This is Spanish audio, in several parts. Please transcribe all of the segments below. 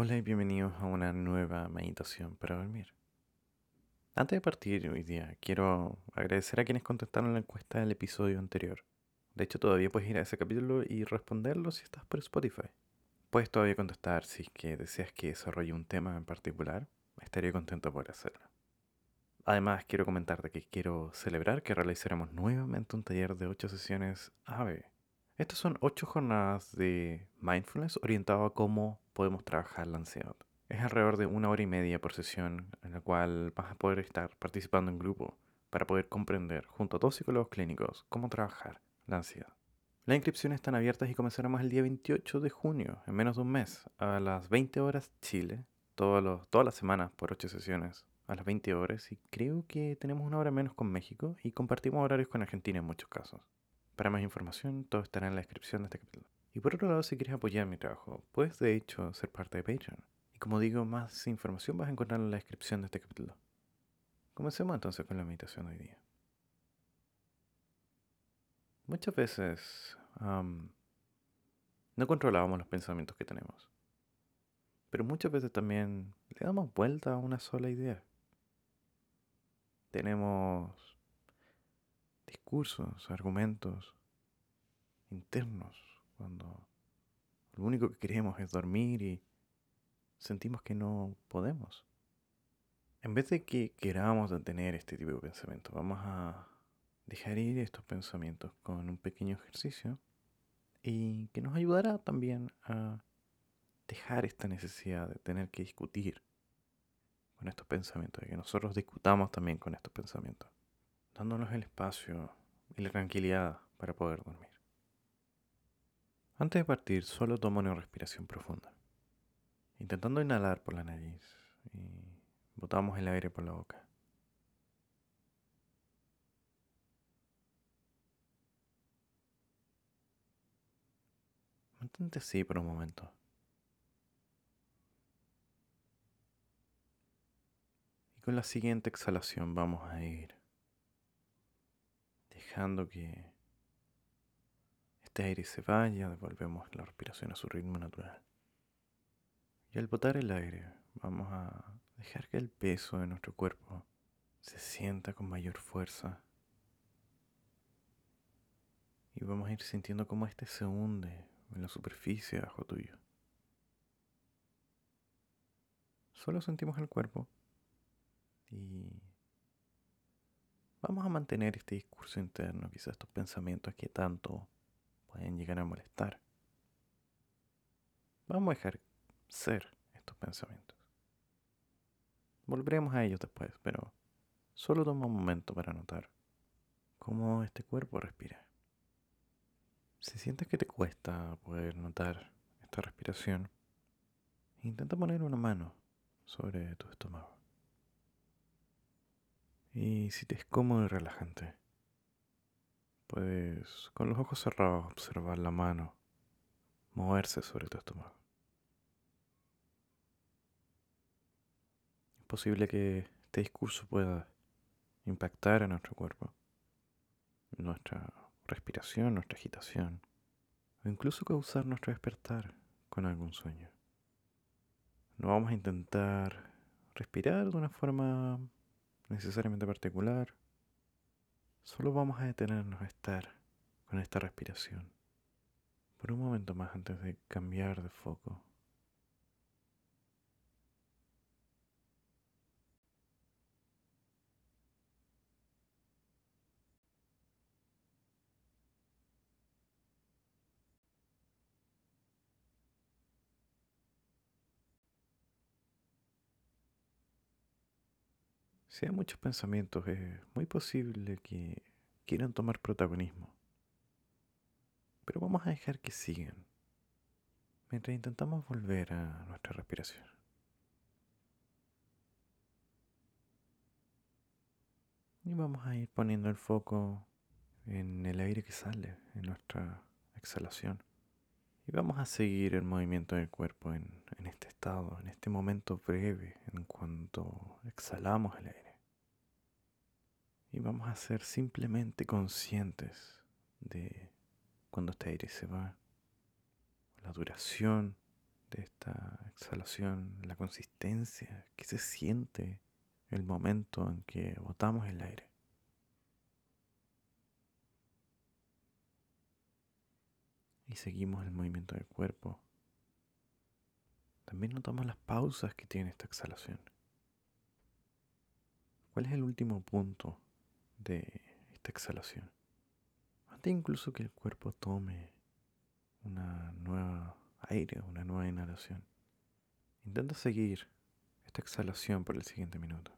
Hola y bienvenidos a una nueva meditación para dormir. Antes de partir hoy día, quiero agradecer a quienes contestaron la encuesta del episodio anterior. De hecho, todavía puedes ir a ese capítulo y responderlo si estás por Spotify. Puedes todavía contestar si es que deseas que desarrolle un tema en particular. Estaría contento por hacerlo. Además, quiero comentarte que quiero celebrar que realizaremos nuevamente un taller de 8 sesiones AVE. Estas son 8 jornadas de mindfulness orientado a cómo podemos trabajar la ansiedad. Es alrededor de una hora y media por sesión en la cual vas a poder estar participando en grupo para poder comprender junto a dos psicólogos clínicos cómo trabajar la ansiedad. Las inscripciones están abiertas y comenzaremos el día 28 de junio, en menos de un mes, a las 20 horas Chile, todas las semanas por 8 sesiones, a las 20 horas, y creo que tenemos una hora menos con México y compartimos horarios con Argentina en muchos casos. Para más información, todo estará en la descripción de este capítulo. Y por otro lado, si quieres apoyar mi trabajo, puedes de hecho ser parte de Patreon. Y como digo, más información vas a encontrar en la descripción de este capítulo. Comencemos entonces con la meditación de hoy día. Muchas veces no controlábamos los pensamientos que tenemos. Pero muchas veces también le damos vuelta a una sola idea. Tenemos discursos, argumentos internos, cuando lo único que queremos es dormir y sentimos que no podemos. En vez de que queramos detener este tipo de pensamientos, vamos a dejar ir estos pensamientos con un pequeño ejercicio y que nos ayudará también a dejar esta necesidad de tener que discutir con estos pensamientos, de que nosotros discutamos también con estos pensamientos, dándonos el espacio y la tranquilidad para poder dormir. Antes de partir, solo toma una respiración profunda, intentando inhalar por la nariz y botamos el aire por la boca. Mantente así por un momento. Y con la siguiente exhalación vamos a ir dejando que este aire se vaya, devolvemos la respiración a su ritmo natural. Y al botar el aire, vamos a dejar que el peso de nuestro cuerpo se sienta con mayor fuerza. Y vamos a ir sintiendo cómo este se hunde en la superficie bajo tuyo. Solo sentimos el cuerpo y vamos a mantener este discurso interno, quizás estos pensamientos que tanto pueden llegar a molestar. Vamos a dejar ser estos pensamientos. Volveremos a ellos después, pero solo toma un momento para notar cómo este cuerpo respira. Si sientes que te cuesta poder notar esta respiración, intenta poner una mano sobre tu estómago. Y si te es cómodo y relajante, puedes con los ojos cerrados observar la mano moverse sobre tu estómago. Es posible que este discurso pueda impactar a nuestro cuerpo, nuestra respiración, nuestra agitación, o incluso causar nuestro despertar con algún sueño. No vamos a intentar respirar de una forma necesariamente particular, solo vamos a detenernos a estar con esta respiración. Por un momento más antes de cambiar de foco Si hay muchos pensamientos, es muy posible que quieran tomar protagonismo. Pero vamos a dejar que sigan mientras intentamos volver a nuestra respiración. Y vamos a ir poniendo el foco en el aire que sale, en nuestra exhalación. Y vamos a seguir el movimiento del cuerpo en, en, este estado, en este momento breve, en cuanto exhalamos el aire. Y vamos a ser simplemente conscientes de cuando este aire se va, la duración de esta exhalación, la consistencia que se siente el momento en que botamos el aire. Y seguimos el movimiento del cuerpo. También notamos las pausas que tiene esta exhalación. ¿Cuál es el último punto de esta exhalación? Antes incluso que el cuerpo tome una nueva aire, una nueva inhalación. Intenta seguir esta exhalación por el siguiente minuto.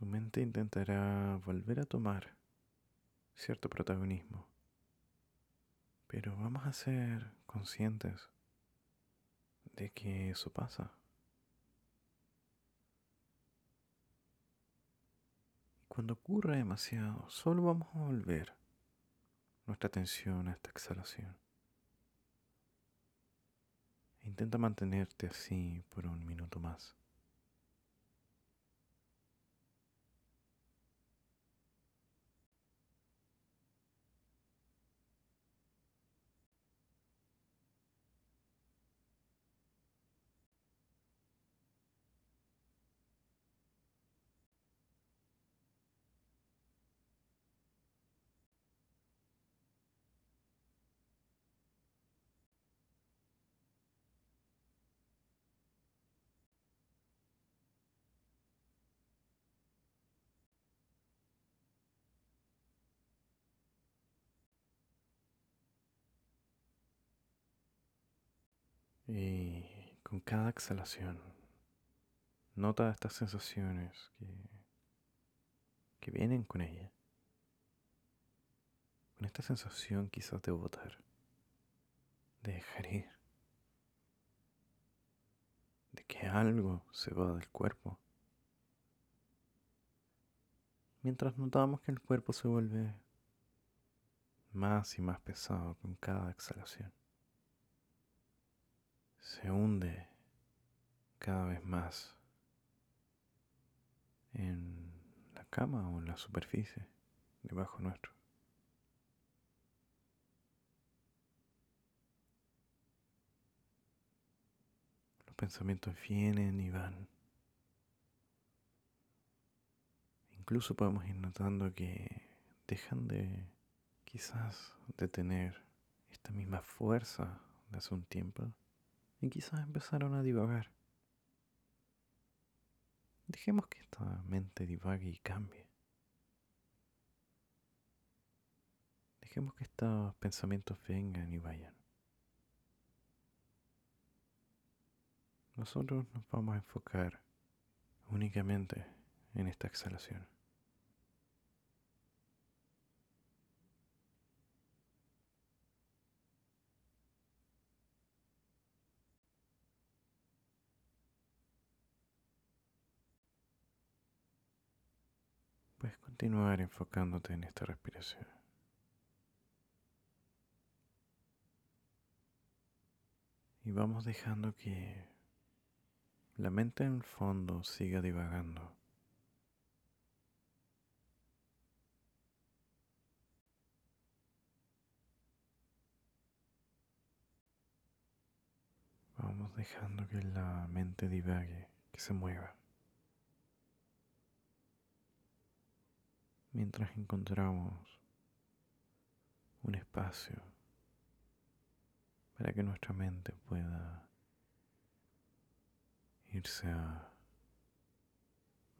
Tu mente intentará volver a tomar cierto protagonismo, pero vamos a ser conscientes de que eso pasa. Y cuando ocurra demasiado, solo vamos a volver nuestra atención a esta exhalación. Intenta mantenerte así por un minuto más. Y con cada exhalación, nota estas sensaciones que, que vienen con ella. Con esta sensación quizás de votar, de dejar ir, de que algo se va del cuerpo. Mientras notamos que el cuerpo se vuelve más y más pesado con cada exhalación se hunde cada vez más en la cama o en la superficie debajo nuestro. Los pensamientos vienen y van. Incluso podemos ir notando que dejan de quizás de tener esta misma fuerza de hace un tiempo y quizás empezaron a divagar. Dejemos que esta mente divague y cambie. Dejemos que estos pensamientos vengan y vayan. Nosotros nos vamos a enfocar únicamente en esta exhalación. Puedes continuar enfocándote en esta respiración. Y vamos dejando que la mente en el fondo siga divagando. Vamos dejando que la mente divague, que se mueva. Mientras encontramos un espacio para que nuestra mente pueda irse a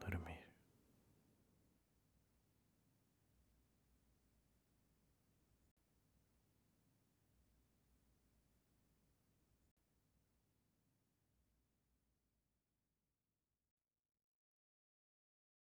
dormir.